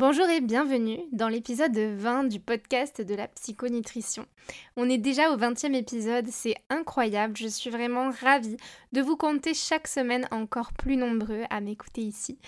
Bonjour et bienvenue dans l'épisode 20 du podcast de la psychonutrition. On est déjà au 20e épisode, c'est incroyable, je suis vraiment ravie de vous compter chaque semaine encore plus nombreux à m'écouter ici.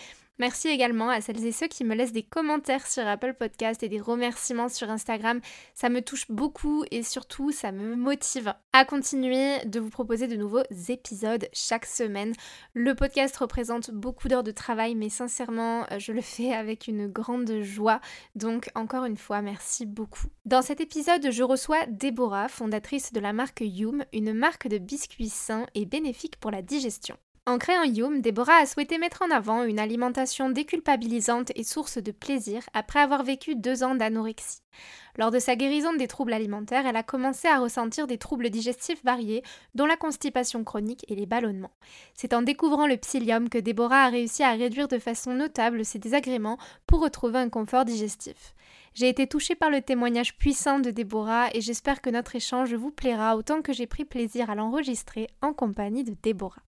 Merci également à celles et ceux qui me laissent des commentaires sur Apple Podcast et des remerciements sur Instagram. Ça me touche beaucoup et surtout ça me motive à continuer de vous proposer de nouveaux épisodes chaque semaine. Le podcast représente beaucoup d'heures de travail mais sincèrement je le fais avec une grande joie. Donc encore une fois merci beaucoup. Dans cet épisode je reçois Déborah, fondatrice de la marque Yum, une marque de biscuits sains et bénéfiques pour la digestion. En créant Yum, Déborah a souhaité mettre en avant une alimentation déculpabilisante et source de plaisir après avoir vécu deux ans d'anorexie. Lors de sa guérison des troubles alimentaires, elle a commencé à ressentir des troubles digestifs variés, dont la constipation chronique et les ballonnements. C'est en découvrant le psyllium que Déborah a réussi à réduire de façon notable ses désagréments pour retrouver un confort digestif. J'ai été touchée par le témoignage puissant de Déborah et j'espère que notre échange vous plaira autant que j'ai pris plaisir à l'enregistrer en compagnie de Déborah.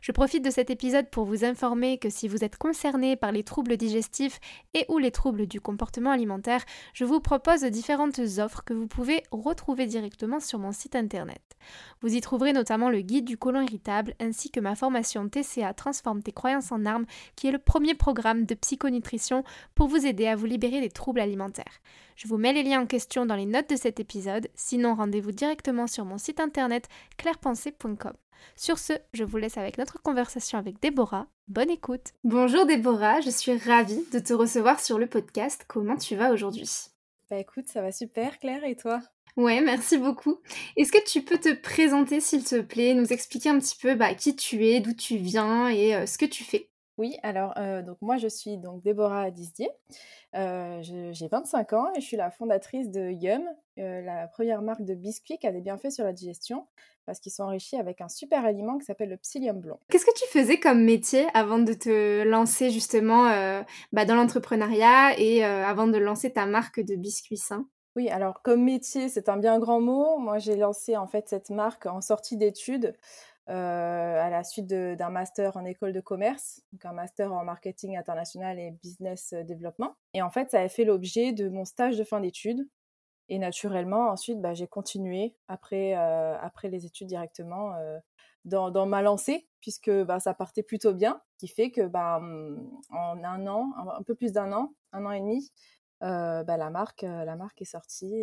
Je profite de cet épisode pour vous informer que si vous êtes concerné par les troubles digestifs et ou les troubles du comportement alimentaire, je vous propose différentes offres que vous pouvez retrouver directement sur mon site internet. Vous y trouverez notamment le guide du côlon irritable ainsi que ma formation TCA Transforme tes croyances en armes qui est le premier programme de psychonutrition pour vous aider à vous libérer des troubles alimentaires. Je vous mets les liens en question dans les notes de cet épisode, sinon rendez-vous directement sur mon site internet clairepensée.com. Sur ce, je vous laisse avec notre conversation avec Déborah. Bonne écoute. Bonjour Déborah, je suis ravie de te recevoir sur le podcast. Comment tu vas aujourd'hui? Bah écoute, ça va super Claire et toi? Ouais, merci beaucoup. Est-ce que tu peux te présenter s'il te plaît, nous expliquer un petit peu bah, qui tu es, d'où tu viens et euh, ce que tu fais? Oui, alors euh, donc moi je suis donc Déborah Disdier, euh, j'ai 25 ans et je suis la fondatrice de Yum, la première marque de biscuits qui a des bienfaits sur la digestion parce qu'ils sont enrichis avec un super aliment qui s'appelle le psyllium blond. Qu'est-ce que tu faisais comme métier avant de te lancer justement euh, bah, dans l'entrepreneuriat et euh, avant de lancer ta marque de biscuits sains? Oui, alors comme métier, c'est un bien grand mot. Moi, j'ai lancé en fait cette marque en sortie d'études. Euh, à la suite d'un master en école de commerce, donc un master en marketing international et business développement. Et en fait, ça a fait l'objet de mon stage de fin d'études et naturellement, ensuite, bah, j'ai continué après, euh, après les études directement euh, dans, dans, ma lancée, puisque bah, ça partait plutôt bien, ce qui fait que bah, mmh, en un an, un peu plus d'un an, un an et demi, euh, la, marque, la marque est sortie.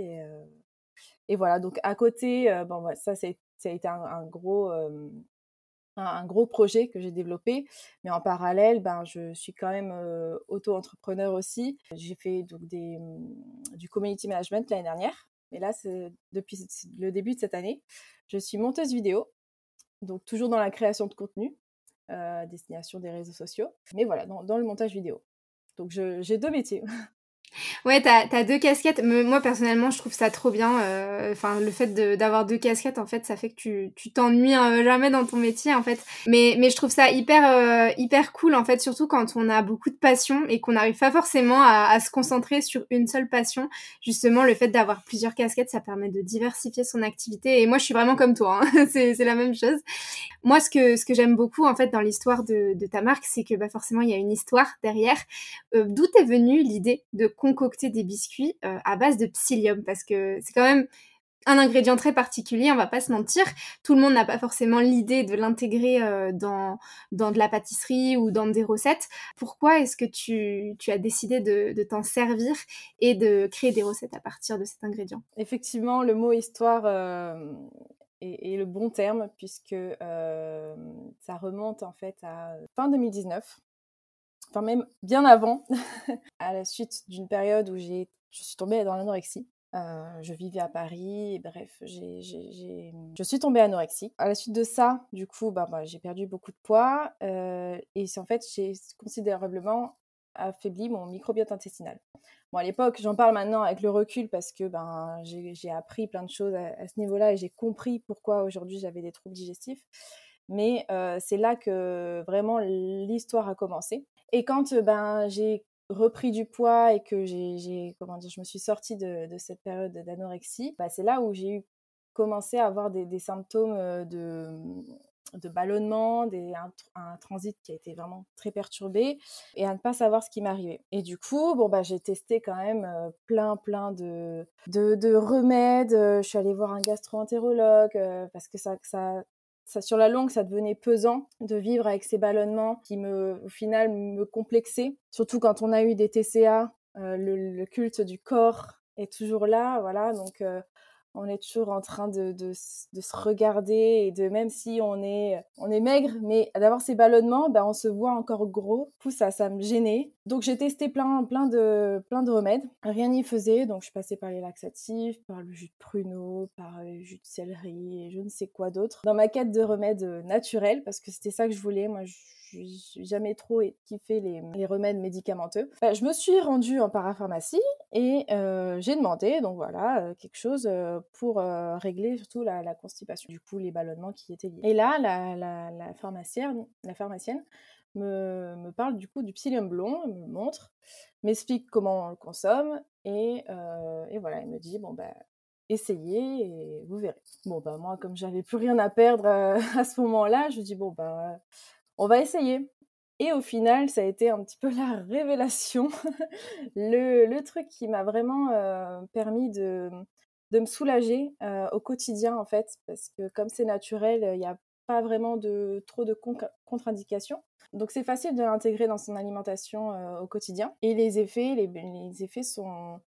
Et, voilà, donc à côté, bon, ça, ça a été un, gros, un, gros projet que j'ai développé. Mais en parallèle, ben, je suis quand même auto-entrepreneur aussi. J'ai fait donc des, mmh, du community management l'année dernière. Mais là, c'est depuis le début de cette année. Je suis monteuse vidéo, donc toujours dans la création de contenu, euh, destination des réseaux sociaux. Mais voilà, dans le montage vidéo. Donc j'ai deux métiers. Ouais, t'as as deux casquettes. Moi, personnellement, je trouve ça trop bien. Euh, enfin, le fait d'avoir deux casquettes, en fait, ça fait que tu t'ennuies euh, jamais dans ton métier, en fait. Mais, mais je trouve ça hyper, euh, hyper cool, en fait, surtout quand on a beaucoup de passion et qu'on n'arrive pas forcément à, se concentrer sur une seule passion. Justement, le fait d'avoir plusieurs casquettes, ça permet de diversifier son activité. Et moi, je suis vraiment comme toi. Hein. c'est la même chose. Moi, ce que, ce que j'aime beaucoup, en fait, dans l'histoire de, de ta marque, c'est que bah, forcément, il y a une histoire derrière. D'où est venue l'idée de concocter des biscuits euh, à base de psyllium parce que c'est quand même un ingrédient très particulier, on va pas se mentir. Tout le monde n'a pas forcément l'idée de l'intégrer euh, dans, dans de la pâtisserie ou dans des recettes. Pourquoi est-ce que tu, tu, as décidé de, t'en servir et de créer des recettes à partir de cet ingrédient? Effectivement, le mot histoire euh, est, est, le bon terme puisque ça remonte en fait à fin 2019 enfin même bien avant, à la suite d'une période où j'ai, je suis tombée dans l'anorexie. je vivais à Paris, bref, je suis tombée anorexique. À la suite de ça, du coup, bah, bah j'ai perdu beaucoup de poids et en fait, j'ai considérablement affaibli mon microbiote intestinal. Bon, à l'époque, j'en parle maintenant avec le recul parce que ben, j'ai appris plein de choses à, ce niveau-là et j'ai compris pourquoi aujourd'hui j'avais des troubles digestifs. Mais c'est là que vraiment l'histoire a commencé. Et quand ben, j'ai repris du poids et que j'ai, comment dire, je me suis sortie de, cette période d'anorexie, bah, c'est là où j'ai eu commencé à avoir des, symptômes de, de ballonnement, des, un, transit qui a été vraiment très perturbé et à ne pas savoir ce qui m'arrivait. Et du coup, bon, bah, j'ai testé quand même plein, plein de, de, remèdes. Je suis allée voir un gastro-entérologue parce que ça, sur la longue, ça devenait pesant de vivre avec ces ballonnements qui me, au final, me complexaient. Surtout quand on a eu des TCA, euh, le, culte du corps est toujours là, voilà. Donc, euh, on est toujours en train de, de, se regarder et de même si on est on est maigre mais d'avoir ces ballonnements ben on se voit encore gros. Du ça ça me gênait. Donc j'ai testé plein plein de plein de remèdes. Rien n'y faisait. Donc je passée par les laxatifs par le jus de pruneau par le jus de céleri et je ne sais quoi d'autre. Dans ma quête de remèdes naturels parce que c'était ça que je voulais moi je j'ai jamais trop kiffé les, les remèdes médicamenteux. Bah, je me suis rendue en parapharmacie et euh, j'ai demandé, donc voilà, euh, quelque chose euh, pour régler surtout la, constipation, du coup les ballonnements qui étaient liés. Et là, la, la, pharmacienne, la pharmacienne me, me, parle du coup du psyllium blond, elle me montre, m'explique comment on le consomme et, et voilà, elle me dit, bon ben essayez et vous verrez. Bon bah moi comme j'avais plus rien à perdre à ce moment-là, je dis bon bah on va essayer. Et au final, ça a été un petit peu la révélation, le, truc qui m'a vraiment euh, permis de, me soulager euh, au quotidien, en fait, parce que comme c'est naturel, il n'y a pas vraiment de trop de contre-indications. Donc c'est facile de l'intégrer dans son alimentation euh, au quotidien. Et les effets, les effets sont,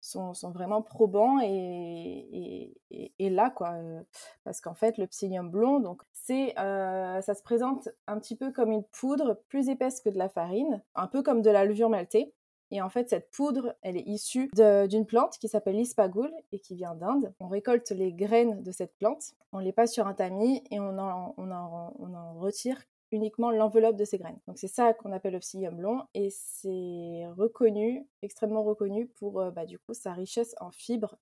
sont, sont vraiment probants et, et, là, quoi. Euh, parce qu'en fait, le psyllium blond, donc, c'est, ça se présente un petit peu comme une poudre plus épaisse que de la farine, un peu comme de la levure maltée. Et en fait, cette poudre, elle est issue d'une plante qui s'appelle l'ispagoul et qui vient d'Inde. On récolte les graines de cette plante, on les passe sur un tamis et on en, retire uniquement l'enveloppe de ces graines. Donc c'est ça qu'on appelle le psyllium blond et c'est reconnu, extrêmement reconnu pour euh, bah, sa richesse en fibres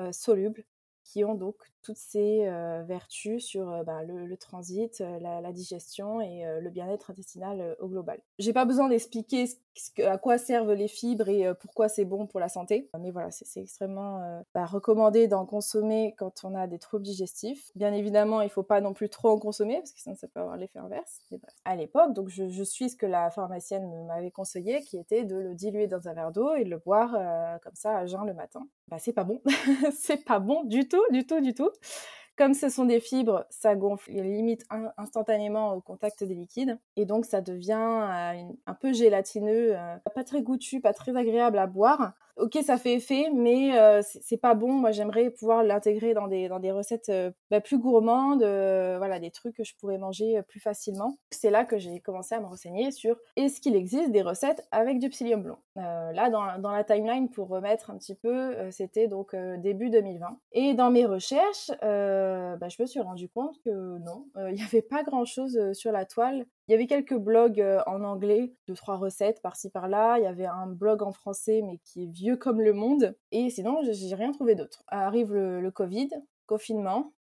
euh, solubles qui ont donc toutes ces vertus sur bah, le, transit, la, digestion et le bien-être intestinal au global. J'ai pas besoin d'expliquer à quoi servent les fibres et pourquoi c'est bon pour la santé, mais voilà, c'est extrêmement bah, recommandé d'en consommer quand on a des troubles digestifs. Bien évidemment, il faut pas non plus trop en consommer parce que sinon ça peut avoir l'effet inverse. À l'époque, donc je, suis ce que la pharmacienne m'avait conseillé, qui était de le diluer dans un verre d'eau et de le boire comme ça à jeun le matin. Bah c'est pas bon, c'est pas bon du tout, du tout, du tout. Comme ce sont des fibres, ça gonfle limite instantanément au contact des liquides. Et donc, ça devient euh, un peu gélatineux, euh, pas très goûtu, pas très agréable à boire ok, ça fait effet, mais euh, c'est pas bon. Moi, j'aimerais pouvoir l'intégrer dans des, dans des recettes euh, bah, plus gourmandes, euh, voilà, des trucs que je pourrais manger plus facilement. C'est là que j'ai commencé à me renseigner sur est-ce qu'il existe des recettes avec du psyllium blond. là, dans, dans, la timeline, pour remettre un petit peu, c'était donc début 2020. Et dans mes recherches, bah, je me suis rendu compte que non, il n'y avait pas grand-chose sur la toile il y avait quelques blogs en anglais, deux, trois recettes par-ci par-là. Il y avait un blog en français, mais qui est vieux comme le monde. Et sinon, j'ai rien trouvé d'autre. Arrive le, Covid, confinement.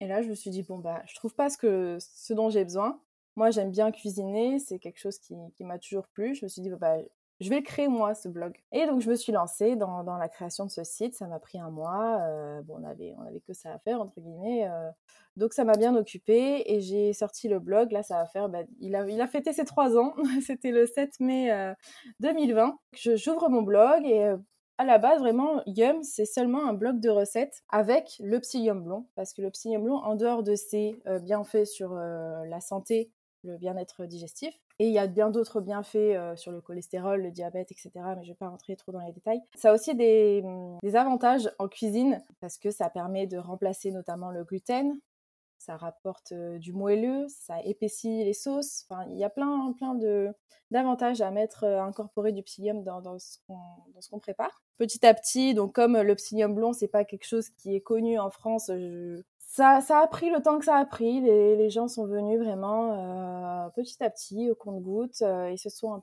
Et là, je me suis dit, bon, bah, je trouve pas ce, que, ce dont j'ai besoin. Moi, j'aime bien cuisiner, c'est quelque chose qui, m'a toujours plu. Je me suis dit, bah, je vais le créer moi, ce blog. Et donc, je me suis lancée dans, la création de ce site. Ça m'a pris un mois. bon, on avait, on avait que ça à faire, entre guillemets. Donc ça m'a bien occupée et j'ai sorti le blog. Là, ça va faire, bah, il, a, il a fêté ses trois ans. C'était le 7 mai 2020. Euh, j'ouvre mon blog et euh, à la base, vraiment, Yum, c'est seulement un blog de recettes avec le psyllium blond. Parce que le psyllium blond, en dehors de ses euh, bienfaits sur la santé, le bien-être digestif, et il y a bien d'autres bienfaits sur le cholestérol, le diabète, etc. Mais je ne vais pas rentrer trop dans les détails. Ça a aussi des, des, avantages en cuisine parce que ça permet de remplacer notamment le gluten, ça rapporte du moelleux, ça épaissit les sauces. Enfin, il y a plein, plein de d'avantages à mettre, à incorporer du psyllium dans, dans ce qu'on prépare. Petit à petit, donc comme le psyllium blond, c'est pas quelque chose qui est connu en France, ça, a pris le temps que ça a pris. Les, gens sont venus vraiment petit à petit, au compte-gouttes. ils se sont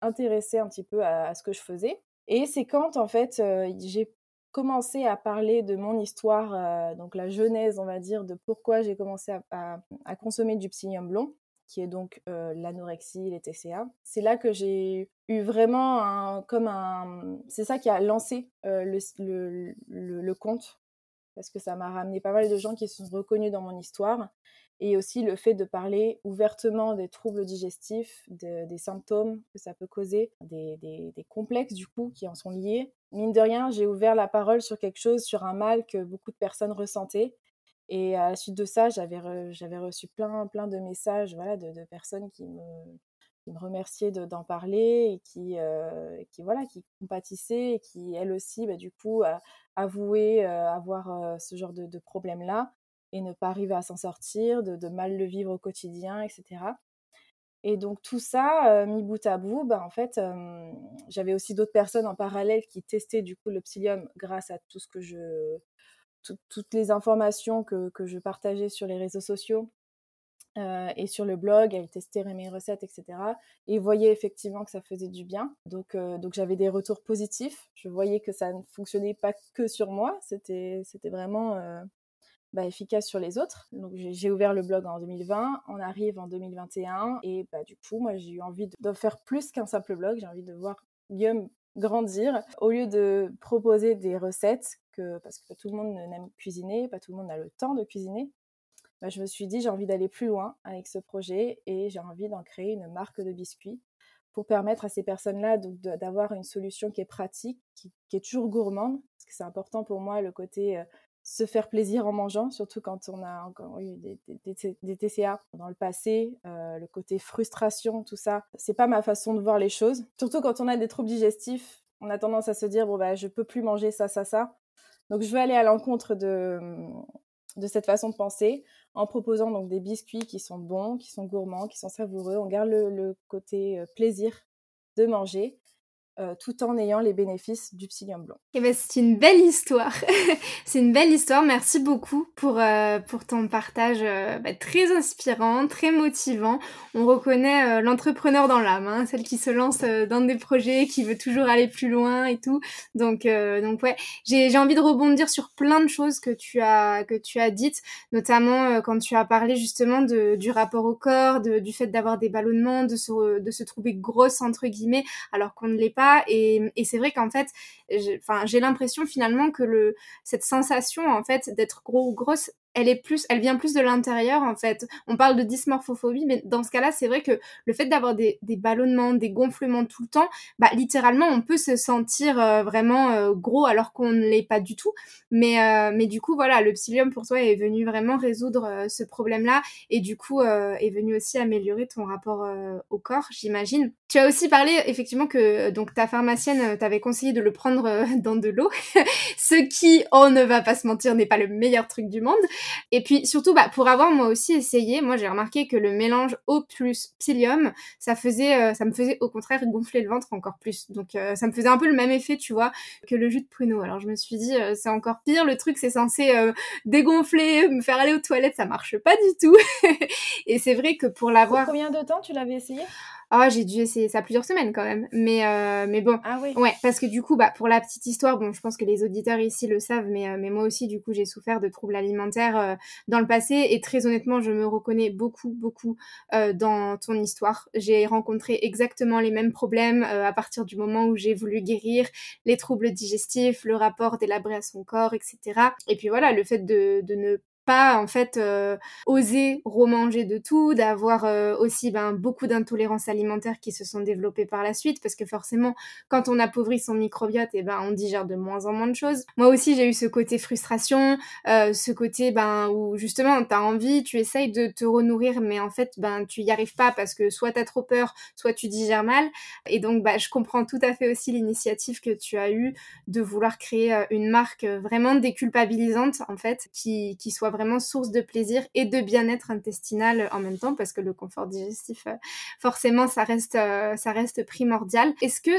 intéressés un petit peu à, ce que je faisais. Et c'est quand, en fait, j'ai commencé à parler de mon histoire, euh, donc la genèse, on va dire, de pourquoi j'ai commencé à, consommer du psyllium blond, qui est donc euh, l'anorexie, les TCA. C'est là que j'ai eu vraiment comme un, c'est ça qui a lancé euh, le, compte, parce que ça m'a ramené pas mal de gens qui se sont reconnus dans mon histoire et aussi le fait de parler ouvertement des troubles digestifs, des symptômes que ça peut causer, des, des, complexes du coup qui en sont liés. Mine de rien, j'ai ouvert la parole sur quelque chose, sur un mal que beaucoup de personnes ressentaient. Et à la suite de ça, j'avais, reçu plein, plein de messages voilà, de, de personnes qui me, qui me remerciaient d'en parler et qui, euh, qui, voilà, qui compatissaient et qui, elles aussi, bah, du coup, euh, avoir euh, ce genre de, de problème-là et ne pas arriver à s'en sortir, de, mal le vivre au quotidien, etc. Et donc tout ça, mis bout à bout, bah, en fait, j'avais aussi d'autres personnes en parallèle qui testaient du coup le grâce à tout ce que je, toutes les informations que, que, je partageais sur les réseaux sociaux et sur le blog. Elles testaient mes recettes, etc. Et voyaient effectivement que ça faisait du bien. Donc, donc j'avais des retours positifs. Je voyais que ça ne fonctionnait pas que sur moi. C'était, c'était vraiment bah, efficace sur les autres. Donc j'ai ouvert le blog en 2020, on arrive en 2021 et bah, du coup moi j'ai eu envie de, faire plus qu'un simple blog, j'ai envie de voir Guillaume grandir au lieu de proposer des recettes que parce que tout le monde n'aime cuisiner, pas tout le monde a le temps de cuisiner. Bah, je me suis dit j'ai envie d'aller plus loin avec ce projet et j'ai envie d'en créer une marque de biscuits pour permettre à ces personnes-là d'avoir une solution qui est pratique, qui, est toujours gourmande, parce que c'est important pour moi le côté euh, se faire plaisir en mangeant, surtout quand on a encore eu des, TCA dans le passé, euh, le côté frustration, tout ça, c'est pas ma façon de voir les choses. Surtout quand on a des troubles digestifs, on a tendance à se dire bon bah je peux plus manger ça, ça, ça. Donc je vais aller à l'encontre de, de cette façon de penser en proposant donc des biscuits qui sont bons, qui sont gourmands, qui sont savoureux. On garde le, côté euh, plaisir de manger euh, tout en ayant les bénéfices du psyllium blanc. Eh ben, c'est une belle histoire. c'est une belle histoire. Merci beaucoup pour, euh, pour ton partage euh, bah, très inspirant, très motivant. On reconnaît l'entrepreneur dans l'âme, hein, celle qui se lance dans des projets, qui veut toujours aller plus loin et tout. Donc, donc ouais, j'ai envie de rebondir sur plein de choses que tu as, que tu as dites, notamment quand tu as parlé justement du rapport au corps, du fait d'avoir des ballonnements, de se, de se trouver grosse entre guillemets, alors qu'on ne l'est pas et, c'est vrai qu'en fait, j'ai l'impression finalement que cette sensation en fait d'être gros ou grosse, elle est plus, elle vient plus de l'intérieur en fait. On parle de dysmorphophobie, mais dans ce cas-là, c'est vrai que le fait d'avoir des, des, ballonnements, des gonflements tout le temps, bah littéralement, on peut se sentir euh, vraiment euh, gros alors qu'on ne l'est pas du tout. Mais euh, mais du coup, voilà, le psyllium pour toi est venu vraiment résoudre ce problème-là et du coup est venu aussi améliorer ton rapport au corps, j'imagine. Tu as aussi parlé effectivement que donc ta pharmacienne t'avait conseillé de le prendre dans de l'eau, ce qui, on ne va pas se mentir, n'est pas le meilleur truc du monde. Et puis surtout, bah, pour avoir moi aussi essayé, moi j'ai remarqué que le mélange eau plus psyllium, ça faisait, euh, ça me faisait au contraire gonfler le ventre encore plus. Donc euh, ça me faisait un peu le même effet, tu vois, que le jus de pruneau. Alors je me suis dit, euh, c'est encore pire. Le truc, c'est censé dégonfler, me faire aller aux toilettes, ça marche pas du tout. et c'est vrai que pour l'avoir. Combien de temps tu l'avais essayé? Ah, j'ai dû essayer ça plusieurs semaines quand même. Mais, euh, mais bon. Ah oui. Ouais, parce que du coup, bah, pour la petite histoire, bon, je pense que les auditeurs ici le savent, mais, euh, mais moi aussi, du coup, j'ai souffert de troubles alimentaires euh, dans le passé. Et très honnêtement, je me reconnais beaucoup, beaucoup dans ton histoire. J'ai rencontré exactement les mêmes problèmes à partir du moment où j'ai voulu guérir les troubles digestifs, le rapport délabré à son corps, etc. Et puis voilà, le fait de, de ne pas en fait euh, oser remanger de tout, d'avoir euh, aussi ben, beaucoup d'intolérances alimentaires qui se sont développées par la suite, parce que forcément, quand on appauvrit son microbiote, eh ben on digère de moins en moins de choses. Moi aussi, j'ai eu ce côté frustration, euh, ce côté ben où justement tu as envie, tu essayes de te renourrir, mais en fait ben tu y arrives pas parce que soit tu as trop peur, soit tu digères mal. Et donc bah je comprends tout à fait aussi l'initiative que tu as eue de vouloir créer une marque vraiment déculpabilisante en fait, qui qui soit vraiment source de plaisir et de bien-être intestinal en même temps, parce que le confort digestif, forcément, ça reste, ça reste primordial. Est-ce que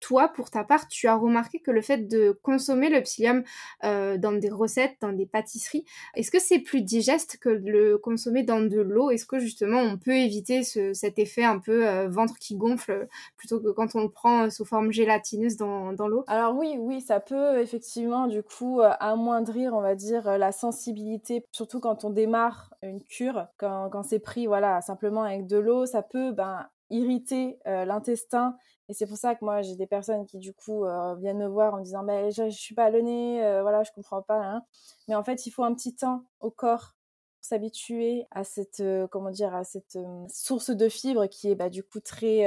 toi, pour ta part, tu as remarqué que le fait de consommer le psyllium euh, dans des recettes, dans des pâtisseries, est-ce que c'est plus digeste que le consommer dans de l'eau? Est-ce que justement on peut éviter cet effet un peu euh, ventre qui gonfle plutôt que quand on le prend sous forme gélatineuse dans, l'eau? Alors oui, oui, ça peut effectivement du coup euh, amoindrir, on va dire, la sensibilité, surtout quand on démarre une cure, quand, quand c'est pris voilà simplement avec de l'eau, ça peut ben, irriter l'intestin et c'est pour ça que moi, j'ai des personnes qui, du coup, euh, viennent me voir en disant mais je, ne suis pas nez, euh, voilà, je comprends pas. Hein. Mais en fait, il faut un petit temps au corps s'habituer à cette, euh, comment dire, à cette source de fibres qui est bah, du coup très,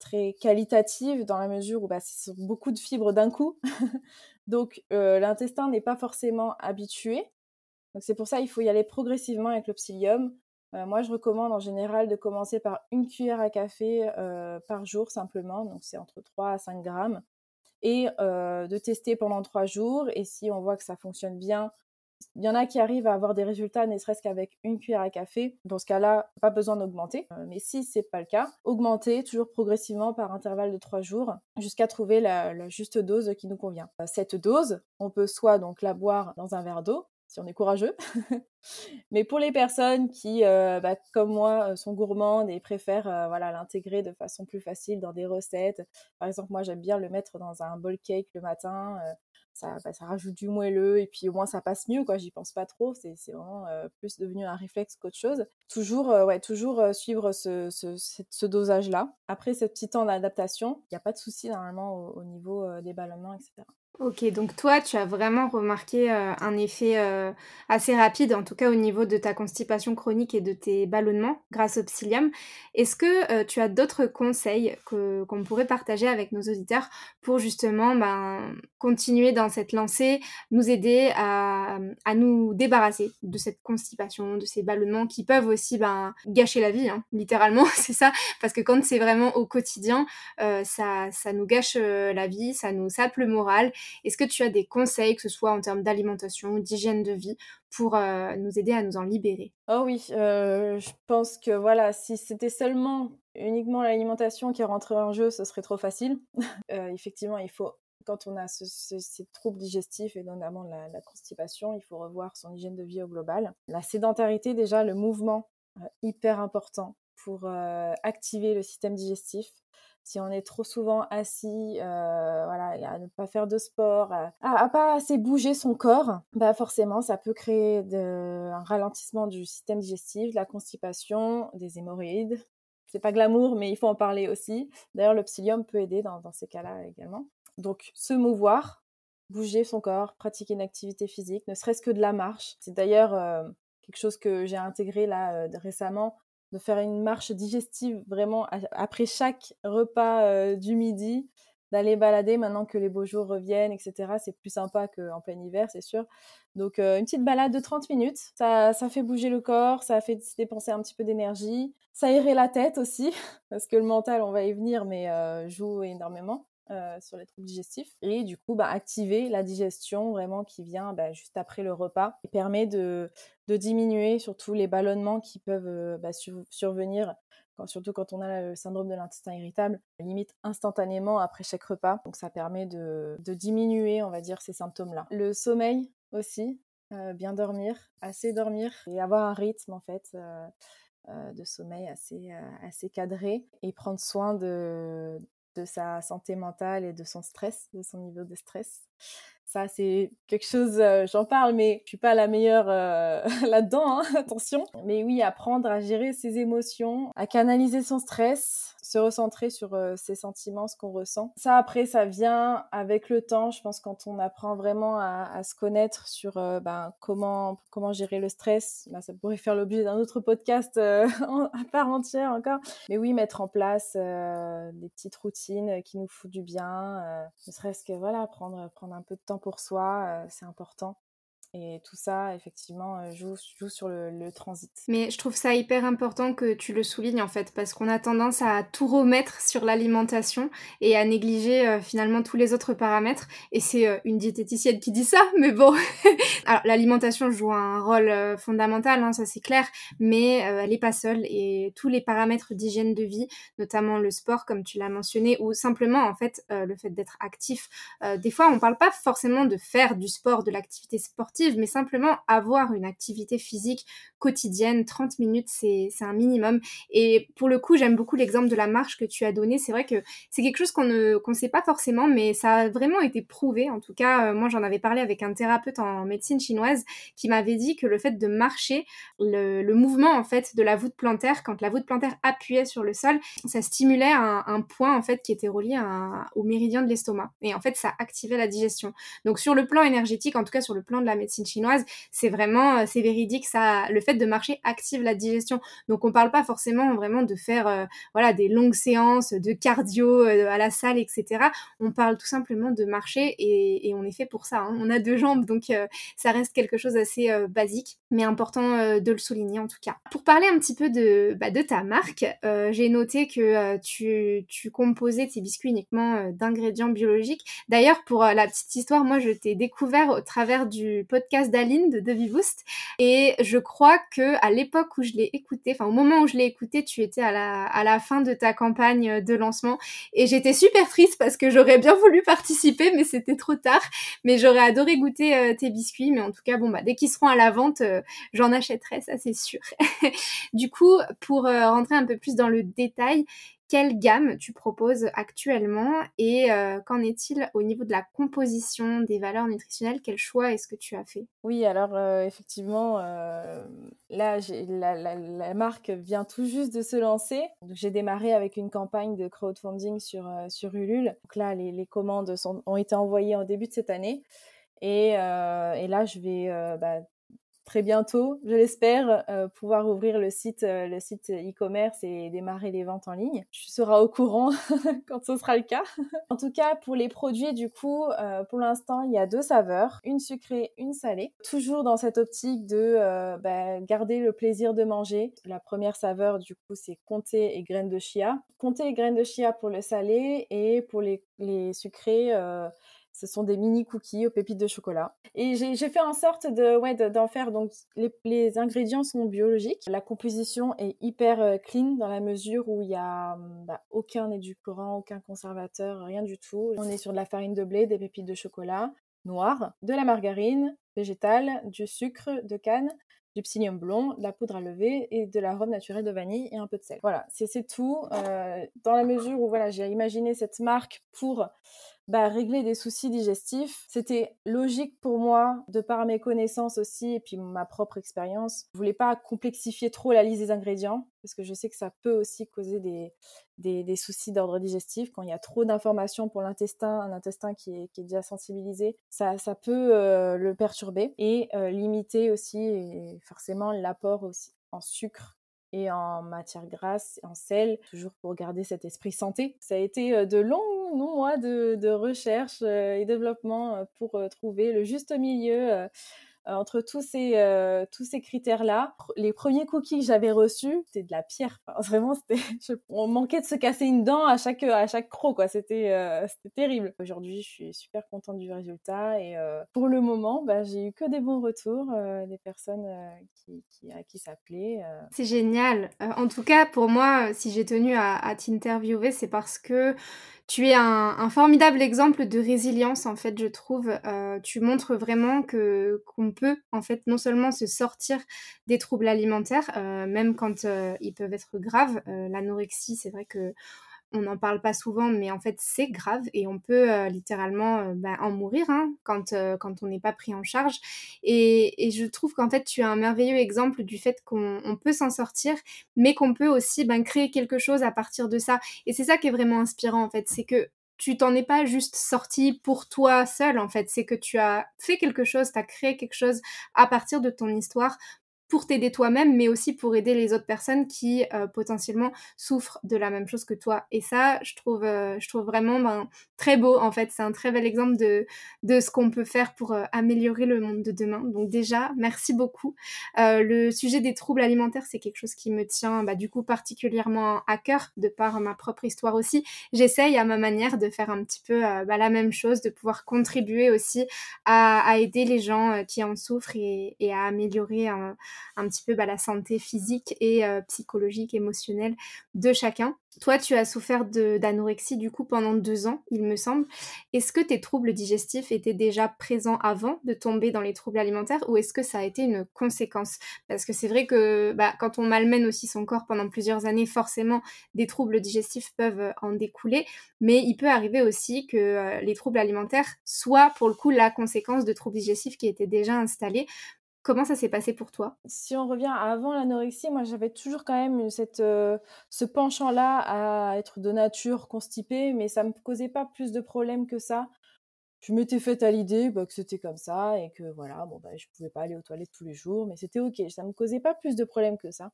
très qualitative dans la mesure où bah, c'est beaucoup de fibres d'un coup. Donc, l'intestin n'est pas forcément habitué. Donc, c'est pour ça qu'il faut y aller progressivement avec le psyllium. Euh, moi, je recommande en général de commencer par une cuillère à café euh, par jour simplement, donc c'est entre 3 à 5 grammes, et euh, de tester pendant 3 jours. Et si on voit que ça fonctionne bien, il y en a qui arrivent à avoir des résultats ne serait-ce qu'avec une cuillère à café. Dans ce cas-là, pas besoin d'augmenter. mais si c'est pas le cas, augmenter toujours progressivement par intervalle de 3 jours jusqu'à trouver la, la, juste dose qui nous convient. cette dose, on peut soit donc la boire dans un verre d'eau, si on est courageux. Mais pour les personnes qui, euh, bah, comme moi, euh, sont gourmandes et préfèrent euh, voilà l'intégrer de façon plus facile dans des recettes. Par exemple, moi, j'aime bien le mettre dans un bowl cake le matin. ça, bah, ça rajoute du moelleux et puis au moins ça passe mieux. quoi. J'y pense pas trop. C'est vraiment plus devenu un réflexe qu'autre chose. Toujours, ouais, toujours suivre ce, ce, dosage-là. Après ce petit temps d'adaptation, il n'y a pas de souci normalement au niveau des ballonnements, etc. Ok, donc toi, tu as vraiment remarqué euh, un effet euh, assez rapide, en tout cas au niveau de ta constipation chronique et de tes ballonnements grâce au psyllium. Est-ce que euh, tu as d'autres conseils qu'on pourrait partager avec nos auditeurs pour justement ben, continuer dans cette lancée, nous aider à, à, nous débarrasser de cette constipation, de ces ballonnements qui peuvent aussi ben, gâcher la vie, hein, littéralement, c'est ça, parce que quand c'est vraiment au quotidien, ça, ça nous gâche la vie, ça nous sape le moral est-ce que tu as des conseils, que ce soit en termes d'alimentation, d'hygiène de vie, pour euh, nous aider à nous en libérer? Oh oui, euh, je pense que voilà, si c'était seulement uniquement l'alimentation qui rentrait en jeu, ce serait trop facile. Euh, effectivement, il faut quand on a ces troubles digestifs et notamment la, la, constipation, il faut revoir son hygiène de vie au global. La sédentarité, déjà, le mouvement, hyper important pour activer le système digestif si on est trop souvent assis, euh, voilà, à ne pas faire de sport, à, à, pas assez bouger son corps, bah forcément, ça peut créer de, un ralentissement du système digestif, de la constipation, des hémorroïdes. C'est pas glamour, mais il faut en parler aussi. D'ailleurs, le psyllium peut aider dans, ces cas-là également. Donc, se mouvoir, bouger son corps, pratiquer une activité physique, ne serait-ce que de la marche. C'est d'ailleurs euh, quelque chose que j'ai intégré là euh, récemment de faire une marche digestive vraiment après chaque repas euh, du midi, d'aller balader maintenant que les beaux jours reviennent, etc. C'est plus sympa qu'en plein hiver, c'est sûr. Donc euh, une petite balade de 30 minutes, ça, ça fait bouger le corps, ça fait dépenser un petit peu d'énergie, ça aérer la tête aussi, parce que le mental, on va y venir, mais joue énormément. Euh, sur les troubles digestifs et du coup bah, activer la digestion vraiment qui vient bah, juste après le repas et permet de, de diminuer surtout les ballonnements qui peuvent euh, bah, survenir surtout quand on a le syndrome de l'intestin irritable, limite instantanément après chaque repas. Donc ça permet de, de diminuer, on va dire, ces symptômes-là. Le sommeil aussi, euh, bien dormir, assez dormir et avoir un rythme en fait. de sommeil assez, assez cadré et prendre soin de, de sa santé mentale et de son stress, de son niveau de stress. Ça, c'est quelque chose, euh, j'en parle, mais je suis pas la meilleure euh, là-dedans, hein, attention. Mais oui, apprendre à gérer ses émotions, à canaliser son stress, se recentrer sur euh, ses sentiments, ce qu'on ressent. Ça, après, ça vient avec le temps. Je pense quand on apprend vraiment à, se connaître sur euh, ben, comment, comment gérer le stress, ben, ça pourrait faire l'objet d'un autre podcast euh, à part entière encore. Mais oui, mettre en place des petites routines qui nous font du bien, ne serait-ce que voilà, prendre, prendre un peu de temps pour soi, c'est important. Et tout ça, effectivement, joue, joue sur le, transit. Mais je trouve ça hyper important que tu le soulignes en fait, parce qu'on a tendance à tout remettre sur l'alimentation et à négliger finalement tous les autres paramètres. Et c'est une diététicienne qui dit ça, mais bon. Alors l'alimentation joue un rôle fondamental, hein, ça c'est clair, mais elle n'est pas seule et tous les paramètres d'hygiène de vie, notamment le sport comme tu l'as mentionné, ou simplement en fait le fait d'être actif. des fois, on parle pas forcément de faire du sport, de l'activité sportive, mais simplement avoir une activité physique quotidienne, 30 minutes, c'est un minimum. Et pour le coup, j'aime beaucoup l'exemple de la marche que tu as donné. C'est vrai que c'est quelque chose qu'on ne sait pas forcément, mais ça a vraiment été prouvé. En tout cas, euh, moi, j'en avais parlé avec un thérapeute en médecine chinoise qui m'avait dit que le fait de marcher, le, mouvement en fait de la voûte plantaire, quand la voûte plantaire appuyait sur le sol, ça stimulait un, point en fait qui était relié au méridien de l'estomac. Et en fait, ça activait la digestion. Donc sur le plan énergétique, en tout cas sur le plan de la médecine chinoise, c'est vraiment, euh, c'est véridique. Ça, le fait de marcher active la digestion. Donc on parle pas forcément vraiment de faire, euh, voilà, des longues séances de cardio euh, à la salle, etc. On parle tout simplement de marcher et, on est fait pour ça. Hein. On a deux jambes, donc ça reste quelque chose assez basique, mais important de le souligner en tout cas. Pour parler un petit peu de, bah, de ta marque, j'ai noté que tu, tu composais tes biscuits uniquement d'ingrédients biologiques. D'ailleurs, pour la petite histoire, moi je t'ai découvert au travers du podcast d'Aline de Devi Boost et je crois que à l'époque où je l'ai écouté, enfin au moment où je l'ai écouté, tu étais à la, à la fin de ta campagne de lancement et j'étais super triste parce que j'aurais bien voulu participer mais c'était trop tard. Mais j'aurais adoré goûter euh, tes biscuits, mais en tout cas bon bah dès qu'ils seront à la vente, euh, j'en achèterai, ça c'est sûr. du coup, pour euh, rentrer un peu plus dans le détail, quelle gamme tu proposes actuellement et euh, qu'en est-il au niveau de la composition des valeurs nutritionnelles? Quel choix est-ce que tu as fait? Oui, alors euh, effectivement, euh, là, la, marque vient tout juste de se lancer. J'ai démarré avec une campagne de crowdfunding sur, sur Ulule. Donc là, les, commandes ont été envoyées en début de cette année. Et, et là, je vais bah, très bientôt, je l'espère, euh, pouvoir ouvrir le site, euh, le site e-commerce et démarrer les ventes en ligne. Tu seras au courant quand ce sera le cas. en tout cas, pour les produits, du coup, euh, pour l'instant, il y a deux saveurs, une sucrée, une salée. Toujours dans cette optique de bah, garder le plaisir de manger. La première saveur, du coup, c'est comté et graines de chia. Comté et graines de chia pour le salé et pour les, les sucrés ce sont des mini cookies aux pépites de chocolat. Et j'ai fait en sorte de ouais d'en faire donc les, ingrédients sont biologiques. La composition est hyper euh, clean dans la mesure où il y a hum, bah, aucun édulcorant, aucun conservateur, rien du tout. On est sur de la farine de blé, des pépites de chocolat noir, de la margarine végétale, du sucre de canne, du psyllium blond, de la poudre à lever et de l'arôme naturel de vanille et un peu de sel. Voilà, c'est tout. Euh, dans la mesure où voilà, j'ai imaginé cette marque pour bah, régler des soucis digestifs. C'était logique pour moi, de par mes connaissances aussi, et puis ma propre expérience. Je voulais pas complexifier trop la liste des ingrédients, parce que je sais que ça peut aussi causer des, des, soucis d'ordre digestif. Quand il y a trop d'informations pour l'intestin, un intestin qui est, qui est, déjà sensibilisé, ça, ça peut euh, le perturber. Et euh, limiter aussi, forcément, l'apport aussi en sucre et en matière grasse, en sel, toujours pour garder cet esprit santé. Ça a été euh, de longs mois de, de recherche euh, et développement euh, pour trouver le juste milieu entre tous ces, euh, tous ces critères-là. Les premiers cookies que j'avais reçus, c'était de la pierre. vraiment, c'était, on manquait de se casser une dent à chaque, à chaque croc, quoi. C'était, euh, c'était terrible. Aujourd'hui, je suis super contente du résultat et pour le moment, bah, j'ai eu que des bons retours, des personnes qui, qui, à qui ça plaît. C'est génial. en tout cas, pour moi, si j'ai tenu à t'interviewer, c'est parce que tu es un, formidable exemple de résilience, en fait, je trouve. Euh, tu montres vraiment que qu'on peut, en fait, non seulement se sortir des troubles alimentaires, euh, même quand euh, ils peuvent être graves. L'anorexie, c'est vrai que on n'en parle pas souvent, mais en fait c'est grave et on peut euh, littéralement euh, bah, en mourir hein, quand, euh, quand on n'est pas pris en charge. Et, je trouve qu'en fait tu as un merveilleux exemple du fait qu'on peut s'en sortir, mais qu'on peut aussi ben, créer quelque chose à partir de ça. Et c'est ça qui est vraiment inspirant en fait, c'est que tu t'en es pas juste sorti pour toi seul en fait, c'est que tu as fait quelque chose, tu as créé quelque chose à partir de ton histoire pour t'aider toi-même, mais aussi pour aider les autres personnes qui euh, potentiellement souffrent de la même chose que toi. Et ça, je trouve, euh, je trouve vraiment ben, très beau, en fait. C'est un très bel exemple de, de ce qu'on peut faire pour euh, améliorer le monde de demain. Donc déjà, merci beaucoup. le sujet des troubles alimentaires, c'est quelque chose qui me tient bah, du coup particulièrement à cœur, de par ma propre histoire aussi. J'essaye à ma manière de faire un petit peu bah, la même chose, de pouvoir contribuer aussi à, aider les gens qui en souffrent et, et à améliorer un un petit peu bah, la santé physique et euh, psychologique, émotionnelle de chacun. Toi, tu as souffert d'anorexie du coup pendant deux ans, il me semble. Est-ce que tes troubles digestifs étaient déjà présents avant de tomber dans les troubles alimentaires ou est-ce que ça a été une conséquence? Parce que c'est vrai que bah, quand on malmène aussi son corps pendant plusieurs années, forcément, des troubles digestifs peuvent euh, en découler. Mais il peut arriver aussi que euh, les troubles alimentaires soient pour le coup la conséquence de troubles digestifs qui étaient déjà installés. Comment ça s'est passé pour toi? Si on revient avant l'anorexie, moi j'avais toujours quand même cette, euh, ce penchant-là à être de nature constipée, mais ça me causait pas plus de problèmes que ça. Je m'étais faite à l'idée bah, que c'était comme ça et que voilà, bon bah je pouvais pas aller aux toilettes tous les jours, mais c'était ok. Ça me causait pas plus de problèmes que ça.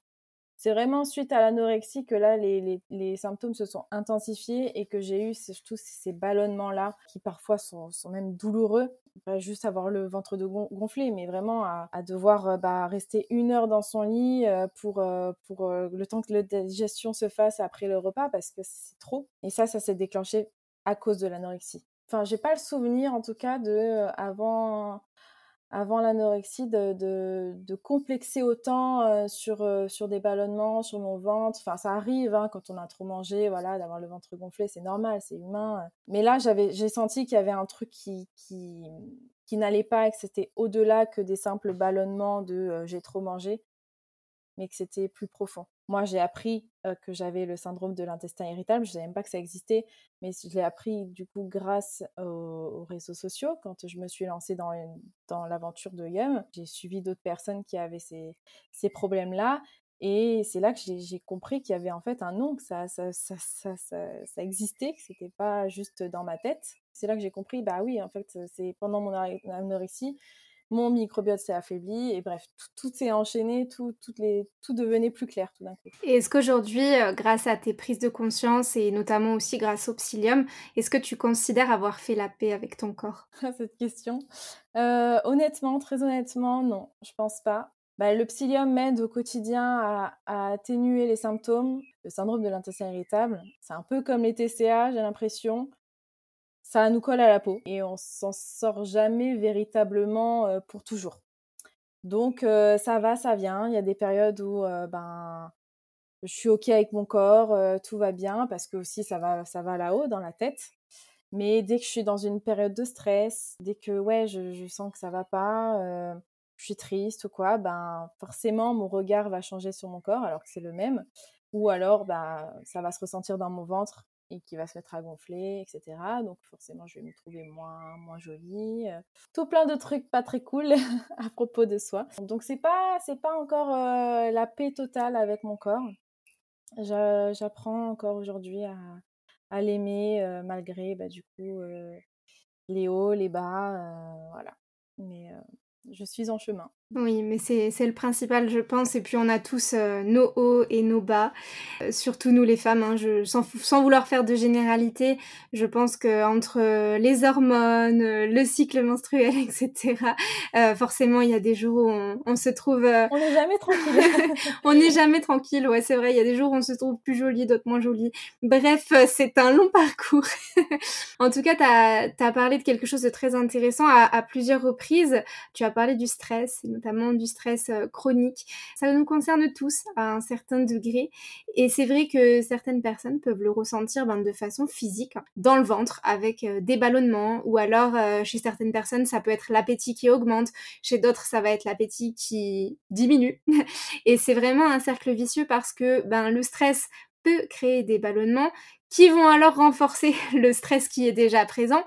C'est vraiment suite à l'anorexie que là, les, les, symptômes se sont intensifiés et que j'ai eu surtout ces ballonnements-là qui parfois sont, sont, même douloureux. Pas juste avoir le ventre de gonflé, mais vraiment à, devoir euh, bah, rester une heure dans son lit euh, pour, euh, pour le temps que la digestion se fasse après le repas parce que c'est trop. Et ça, ça s'est déclenché à cause de l'anorexie. Enfin, j'ai pas le souvenir en tout cas de avant avant l'anorexie de, de, complexer autant euh, sur, euh, sur des ballonnements, sur mon ventre. Enfin, ça arrive hein, quand on a trop mangé, voilà, d'avoir le ventre gonflé, c'est normal, c'est humain. Mais là, j'ai senti qu'il y avait un truc qui, qui, qui n'allait pas et que c'était au-delà que des simples ballonnements de euh, j'ai trop mangé, mais que c'était plus profond. Moi, j'ai appris que j'avais le syndrome de l'intestin irritable. Je ne savais même pas que ça existait, mais je l'ai appris du coup grâce aux, réseaux sociaux. Quand je me suis lancée dans, dans l'aventure de Yum, j'ai suivi d'autres personnes qui avaient ces, ces problèmes-là. Et c'est là que j'ai compris qu'il y avait en fait un nom, que ça, ça, ça, ça, ça existait, que c'était pas juste dans ma tête. C'est là que j'ai compris, bah oui, en fait, c'est pendant mon anorexie, mon microbiote s'est affaibli et bref, tout, s'est enchaîné, tout, les, tout devenait plus clair tout d'un coup. Et est-ce qu'aujourd'hui, euh, grâce à tes prises de conscience et notamment aussi grâce au psyllium, est-ce que tu considères avoir fait la paix avec ton corps? Cette question. Euh, honnêtement, très honnêtement, non, je pense pas. Bah, le psyllium m'aide au quotidien à, à, atténuer les symptômes. Le syndrome de l'intestin irritable, c'est un peu comme les TCA, j'ai l'impression ça nous colle à la peau et on s'en sort jamais véritablement euh, pour toujours. Donc euh, ça va, ça vient. Il y a des périodes où euh, ben je suis ok avec mon corps, tout va bien parce que aussi ça va, ça va là-haut dans la tête. Mais dès que je suis dans une période de stress, dès que ouais, je, sens que ça va pas, je suis triste ou quoi, ben forcément mon regard va changer sur mon corps alors que c'est le même. Ou alors ben, ça va se ressentir dans mon ventre et qui va se mettre à gonfler, etc. Donc forcément, je vais me trouver moins, moins jolie. Euh, tout plein de trucs pas très cool à propos de soi. Donc c'est pas, c'est pas encore euh, la paix totale avec mon corps. J'apprends encore aujourd'hui à, à l'aimer euh, malgré, bah, du coup, les hauts, les bas, voilà. Mais je suis en chemin. Oui, mais c'est le principal, je pense. Et puis, on a tous euh, nos hauts et nos bas, euh, surtout nous les femmes. Hein, je, sans, sans, vouloir faire de généralité, je pense que entre euh, les hormones, le cycle menstruel, etc., forcément, il y a des jours où on, on se trouve. on n'est jamais tranquille. on n'est jamais tranquille, ouais, c'est vrai. Il y a des jours où on se trouve plus jolie, d'autres moins jolie. Bref, c'est un long parcours. en tout cas, tu as, as, parlé de quelque chose de très intéressant à, à plusieurs reprises. Tu as parlé du stress, notamment du stress euh, chronique. Ça nous concerne tous à un certain degré. Et c'est vrai que certaines personnes peuvent le ressentir ben, de façon physique, hein, dans le ventre, avec euh, des ballonnements, ou alors euh, chez certaines personnes, ça peut être l'appétit qui augmente, chez d'autres, ça va être l'appétit qui diminue. Et c'est vraiment un cercle vicieux parce que ben, le stress peut créer des ballonnements qui vont alors renforcer le stress qui est déjà présent.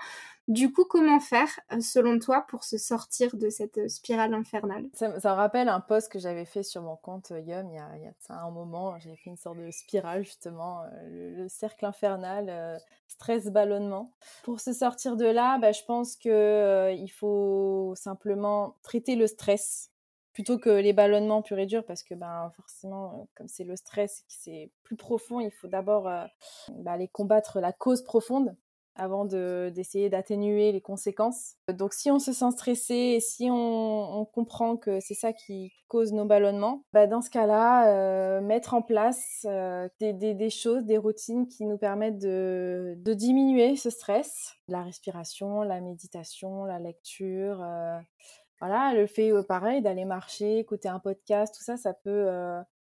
Du coup, comment faire, euh, selon toi, pour se sortir de cette euh, spirale infernale? Ça, me rappelle un post que j'avais fait sur mon compte euh, Yum il y a, un moment. J'ai fait une sorte de spirale, justement, le, cercle infernal, stress, ballonnement. Pour se sortir de là, bah, je pense qu'il il faut simplement traiter le stress plutôt que les ballonnements pur et dur parce que ben forcément comme c'est le stress c'est plus profond il faut d'abord bah, aller combattre la cause profonde avant d'essayer d'atténuer les conséquences. Donc si on se sent stressé et si on, comprend que c'est ça qui cause nos ballonnements, bah dans ce cas-là, euh, mettre en place euh, des, des, choses, des routines qui nous permettent de, de, diminuer ce stress. La respiration, la méditation, la lecture. Euh, voilà, le fait pareil d'aller marcher, écouter un podcast, tout ça, ça peut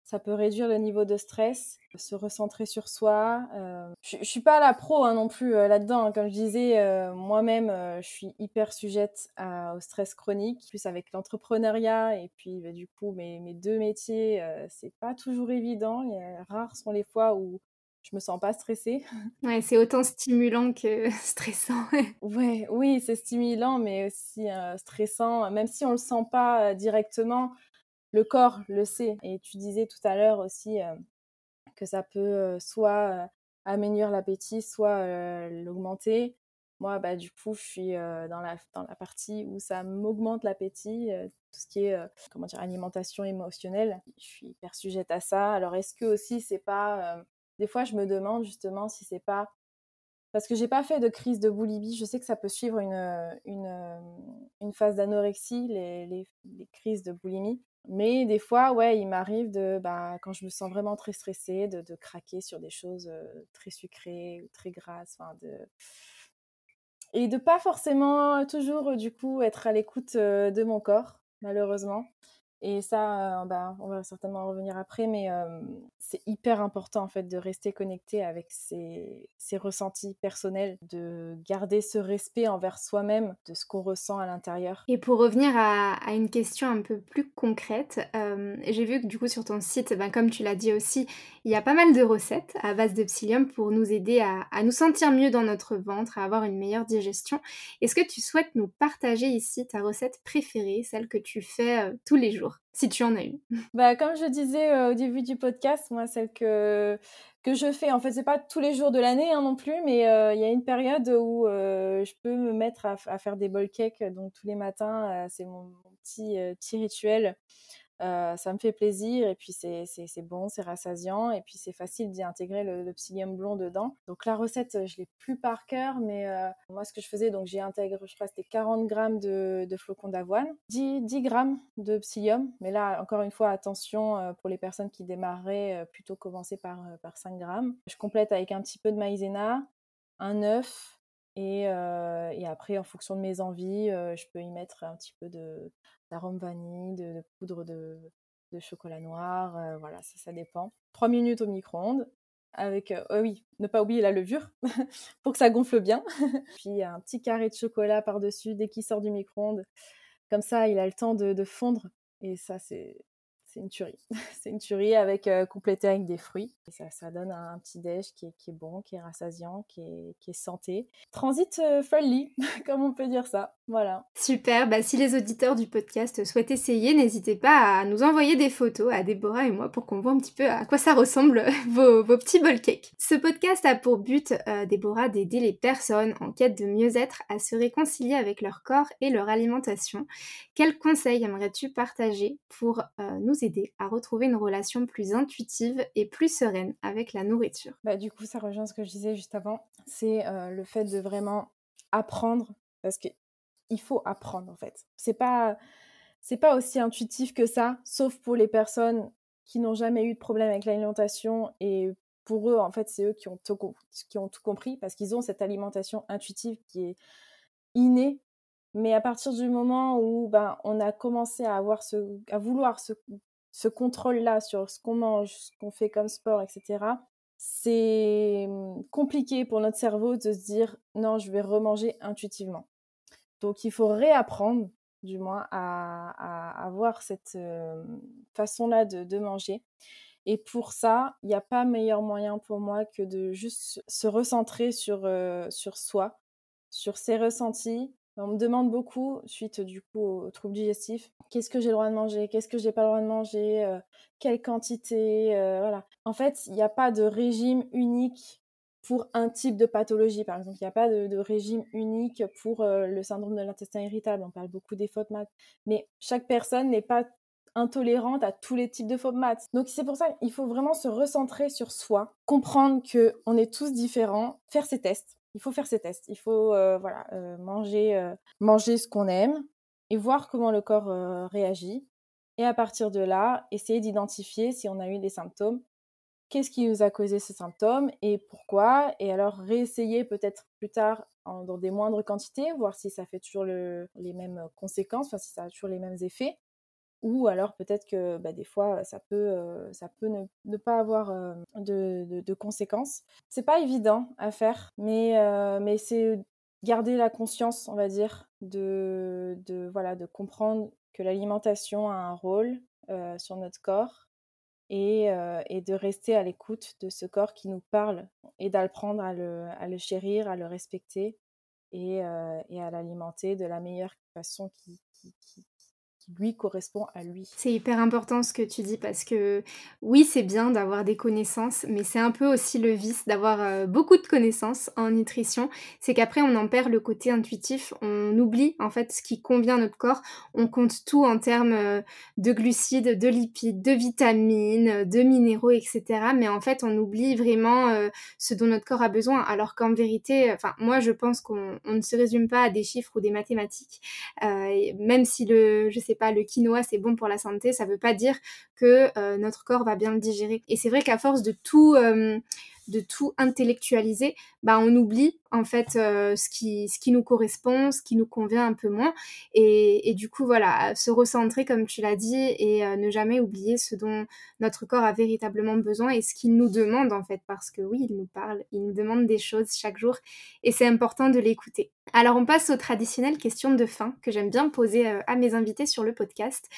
ça peut réduire le niveau de stress, se recentrer sur soi. Euh, je, ne suis pas la pro hein, non plus euh, là-dedans. Hein. Comme je disais, euh, moi-même, je suis hyper sujette au stress chronique. Plus avec l'entrepreneuriat et puis bah, du coup mes, mes deux métiers, c'est pas toujours évident. Il y a, rares sont les fois où je me sens pas stressée. Ouais, c'est autant stimulant que stressant. ouais, oui, c'est stimulant, mais aussi stressant. Même si on le sent pas directement, le corps le sait. Et tu disais tout à l'heure aussi euh, que ça peut euh, soit euh, améliorer l'appétit, soit l'augmenter. Moi, bah, du coup, je suis dans, la, dans la partie où ça m'augmente l'appétit, tout ce qui est comment dire, alimentation émotionnelle. Je suis hyper sujette à ça. Alors, est-ce que aussi, c'est pas. des fois, je me demande justement si c'est pas parce que j'ai pas fait de crise de boulimie. Je sais que ça peut suivre une, une, une phase d'anorexie, les, les, les, crises de boulimie. Mais des fois, ouais, il m'arrive de, bah, quand je me sens vraiment très stressée, de, de craquer sur des choses très sucrées ou très grasses. De... Et de pas forcément toujours, du coup, être à l'écoute de mon corps, malheureusement. Et ça, bah, on va certainement en revenir après, mais c'est hyper important en fait de rester connecté avec ses, ressentis personnels, de garder ce respect envers soi-même, de ce qu'on ressent à l'intérieur. Et pour revenir à, une question un peu plus concrète, j'ai vu que du coup sur ton site, ben, comme tu l'as dit aussi, il y a pas mal de recettes à base de psyllium pour nous aider à nous sentir mieux dans notre ventre, à avoir une meilleure digestion. Est-ce que tu souhaites nous partager ici ta recette préférée, celle que tu fais tous les jours? Si tu en as une. Bah, comme je disais euh, au début du podcast, moi, celle que, je fais, en fait, c'est pas tous les jours de l'année hein, non plus, mais euh, il y a une période où euh, je peux me mettre à, faire des bowl cakes. Donc, tous les matins, c'est mon, petit, petit rituel euh, ça me fait plaisir et puis c'est bon, c'est rassasiant et puis c'est facile d'y intégrer le, psyllium blond dedans. Donc la recette, je l'ai plus par cœur, mais euh, moi ce que je faisais, donc j'y intègre, je crois c'était 40 grammes de, de flocons d'avoine, 10, 10, grammes de psyllium, mais là encore une fois attention euh, pour les personnes qui démarreraient, plutôt commencer par, par 5 grammes. Je complète avec un petit peu de maïzena, un œuf, et, et, après, en fonction de mes envies, je peux y mettre un petit peu d'arôme vanille, de, poudre de, chocolat noir, voilà, ça, dépend. Trois minutes au micro-ondes, avec, oh oui, ne pas oublier la levure, pour que ça gonfle bien. Puis un petit carré de chocolat par-dessus dès qu'il sort du micro-ondes. Comme ça, il a le temps de fondre. Et ça, c'est c'est une tuerie. c'est une tuerie avec euh, complété avec des fruits. Ça, donne un, petit déj qui est, bon, qui est rassasiant, qui est, santé. Transit euh, comme on peut dire ça. Voilà. Super. Bah, si les auditeurs du podcast souhaitent essayer, n'hésitez pas à nous envoyer des photos à Déborah et moi pour qu'on voit un petit peu à quoi ça ressemble vos, petits bol cakes. Ce podcast a pour but, euh, Déborah, d'aider les personnes en quête de mieux-être à se réconcilier avec leur corps et leur alimentation. Quels conseils aimerais-tu partager pour nous aider à retrouver une relation plus intuitive et plus sereine avec la nourriture. Bah, du coup, ça rejoint ce que je disais juste avant. C'est euh, le fait de vraiment apprendre, parce qu'il faut apprendre en fait. C'est pas, c'est pas aussi intuitif que ça, sauf pour les personnes qui n'ont jamais eu de problème avec l'alimentation et pour eux, en fait, c'est eux qui ont, tout, compris parce qu'ils ont cette alimentation intuitive qui est innée mais à partir du moment où ben, on a commencé à, avoir ce, à vouloir ce, ce contrôle-là sur ce qu'on mange, ce qu'on fait comme sport, etc., c'est mmh, compliqué pour notre cerveau de se dire non, je vais remanger intuitivement. Donc il faut réapprendre, du moins, à, avoir cette façon-là de, manger. Et pour ça, il n'y a pas meilleur moyen pour moi que de juste se recentrer sur, sur soi, sur ses ressentis, on me demande beaucoup, suite du coup au trouble digestif, qu'est-ce que j'ai le droit de manger, qu'est-ce que j'ai pas le droit de manger, euh, quelle quantité, euh, voilà. En fait, il n'y a pas de régime unique pour un type de pathologie, par exemple. Il n'y a pas de, régime unique pour euh, le syndrome de l'intestin irritable. On parle beaucoup des FODMAP. Mais chaque personne n'est pas intolérante à tous les types de FODMAP. Donc c'est pour ça qu'il faut vraiment se recentrer sur soi, comprendre que on est tous différents, faire ses tests. Il faut faire ses tests. Il faut euh, voilà euh, manger euh, manger ce qu'on aime et voir comment le corps réagit. Et à partir de là, essayer d'identifier si on a eu des symptômes qu'est-ce qui nous a causé ces symptômes et pourquoi, et alors réessayer peut-être plus tard dans des moindres quantités, voir si ça fait toujours les mêmes conséquences, enfin si ça a toujours les mêmes effets, ou alors peut-être que bah, des fois ça peut, euh, ça peut ne, pas avoir euh, de, de, de, conséquences. C'est pas évident à faire, mais, euh, mais c'est garder la conscience, on va dire, de, voilà, de comprendre que l'alimentation a un rôle sur notre corps et, et, de rester à l'écoute de ce corps qui nous parle et d'apprendre à le, à le chérir, à le respecter et, et à l'alimenter de la meilleure façon qui, qui, qui, lui correspond à lui. C'est hyper important ce que tu dis parce que oui, c'est bien d'avoir des connaissances, mais c'est un peu aussi le vice d'avoir euh, beaucoup de connaissances en nutrition. C'est qu'après, on en perd le côté intuitif, on oublie en fait ce qui convient à notre corps, on compte tout en termes euh, de glucides, de lipides, de vitamines, de minéraux, etc. Mais en fait, on oublie vraiment euh, ce dont notre corps a besoin. Alors qu'en vérité, enfin, moi, je pense qu'on ne se résume pas à des chiffres ou des mathématiques. même si le, je sais pas, le quinoa c'est bon pour la santé, ça veut pas dire que euh, notre corps va bien le digérer. Et c'est vrai qu'à force de tout euh, de tout intellectualiser, bah on oublie en fait euh, ce qui nous correspond, ce qui nous convient un peu moins, et, et du coup voilà se recentrer comme tu l'as dit et ne jamais oublier ce dont notre corps a véritablement besoin et ce qu'il nous demande en fait parce que oui il nous parle, il nous demande des choses chaque jour et c'est important de l'écouter. Alors on passe aux traditionnelles questions de fin que j'aime bien poser à mes invités sur le podcast.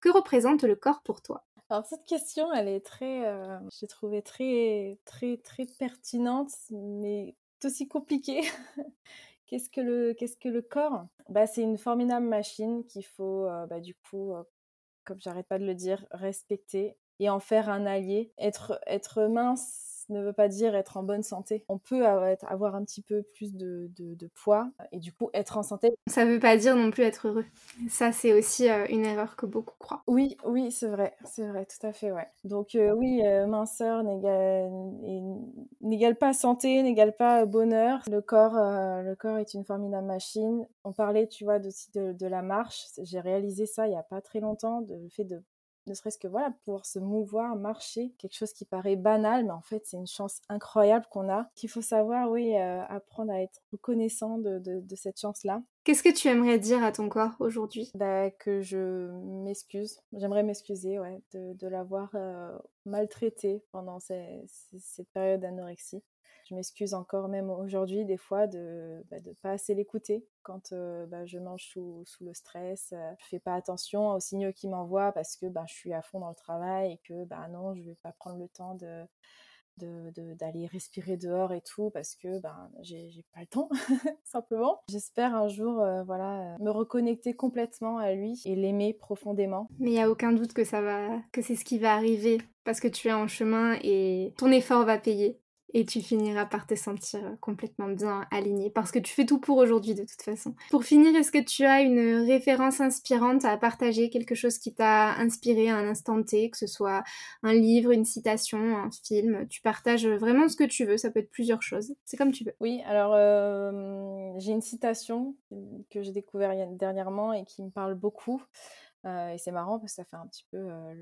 Que représente le corps pour toi? Alors cette question, elle est très, euh, j'ai trouvé très, très, très pertinente, mais aussi compliquée. qu'est-ce que le, qu'est-ce que le corps? Bah c'est une formidable machine qu'il faut, euh, bah, du coup, euh, comme j'arrête pas de le dire, respecter et en faire un allié. Être, être mince ne veut pas dire être en bonne santé. On peut avoir un petit peu plus de, poids et du coup être en santé. Ça ne veut pas dire non plus être heureux. Ça, c'est aussi euh, une erreur que beaucoup croient. Oui, oui, c'est vrai, c'est vrai, tout à fait, ouais. Donc euh, oui, euh, minceur n'égale pas santé, n'égale pas bonheur. Le corps, le corps est une formidable machine. On parlait, tu vois, de, de la marche. J'ai réalisé ça il n'y a pas très longtemps, de, le fait de ne serait-ce que voilà, pouvoir se mouvoir, marcher, quelque chose qui paraît banal, mais en fait c'est une chance incroyable qu'on a. Qu'il faut savoir, oui, euh, apprendre à être reconnaissant de, cette chance-là. Qu'est-ce que tu aimerais dire à ton corps aujourd'hui? Bah, Que je m'excuse, j'aimerais m'excuser ouais, de, l'avoir euh, maltraité pendant cette période d'anorexie. Je m'excuse encore même aujourd'hui des fois de ne bah, pas assez l'écouter quand euh, bah, je mange sous, le stress. Euh, je fais pas attention aux signaux qu'il m'envoie parce que bah, je suis à fond dans le travail et que non, je vais pas prendre le temps d'aller respirer dehors et tout parce que ben j'ai pas le temps simplement j'espère un jour euh, voilà me reconnecter complètement à lui et l'aimer profondément mais il y a aucun doute que c'est ce qui va arriver parce que tu es en chemin et ton effort va payer et tu finiras par te sentir complètement bien aligné parce que tu fais tout pour aujourd'hui de toute façon. Pour finir, est-ce que tu as une référence inspirante à partager, quelque chose qui t'a inspiré à un instant T, que ce soit un livre, une citation, un film? Tu partages vraiment ce que tu veux, ça peut être plusieurs choses, c'est comme tu veux. Oui, alors euh, j'ai une citation que j'ai découvert dernièrement et qui me parle beaucoup. Euh, et c'est marrant parce que ça fait un petit peu euh,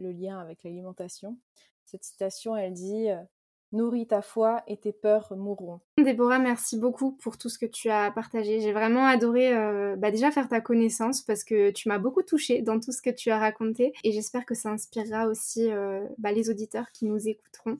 le, lien avec l'alimentation. Cette citation, elle dit Nourris ta foi et tes peurs mourront. Déborah, merci beaucoup pour tout ce que tu as partagé. J'ai vraiment adoré euh, bah, déjà faire ta connaissance parce que tu m'as beaucoup touchée dans tout ce que tu as raconté et j'espère que ça inspirera aussi euh, bah, les auditeurs qui nous écouteront.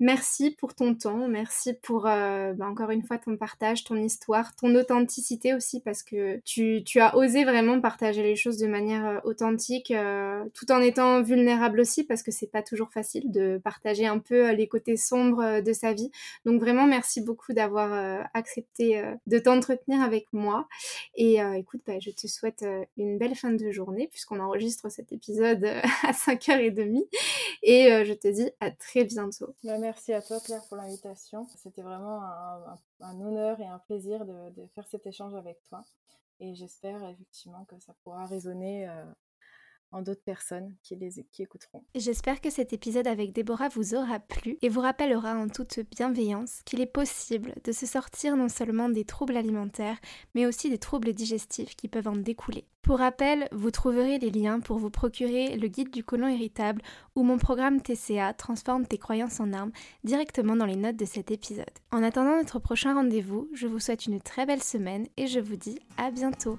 Merci pour ton temps, merci pour euh, bah, encore une fois ton partage, ton histoire, ton authenticité aussi parce que tu, tu as osé vraiment partager les choses de manière euh, authentique euh, tout en étant vulnérable aussi parce que c'est pas toujours facile de partager un peu les côtés sombres de sa vie. Donc vraiment merci beaucoup d'avoir accepté de t'entretenir avec moi et écoute, bah, je te souhaite une belle fin de journée puisqu'on enregistre cet épisode à 5h30 et je te dis à très bientôt. Merci à toi Claire pour l'invitation. C'était vraiment un, honneur et un plaisir de, faire cet échange avec toi. Et j'espère effectivement que ça pourra résonner euh, en d'autres personnes qui, écouteront. J'espère que cet épisode avec Déborah vous aura plu et vous rappellera en toute bienveillance qu'il est possible de se sortir non seulement des troubles alimentaires, mais aussi des troubles digestifs qui peuvent en découler. Pour rappel, vous trouverez les liens pour vous procurer le guide du côlon irritable ou mon programme TCA Transforme tes croyances en armes directement dans les notes de cet épisode. En attendant notre prochain rendez-vous, je vous souhaite une très belle semaine et je vous dis à bientôt.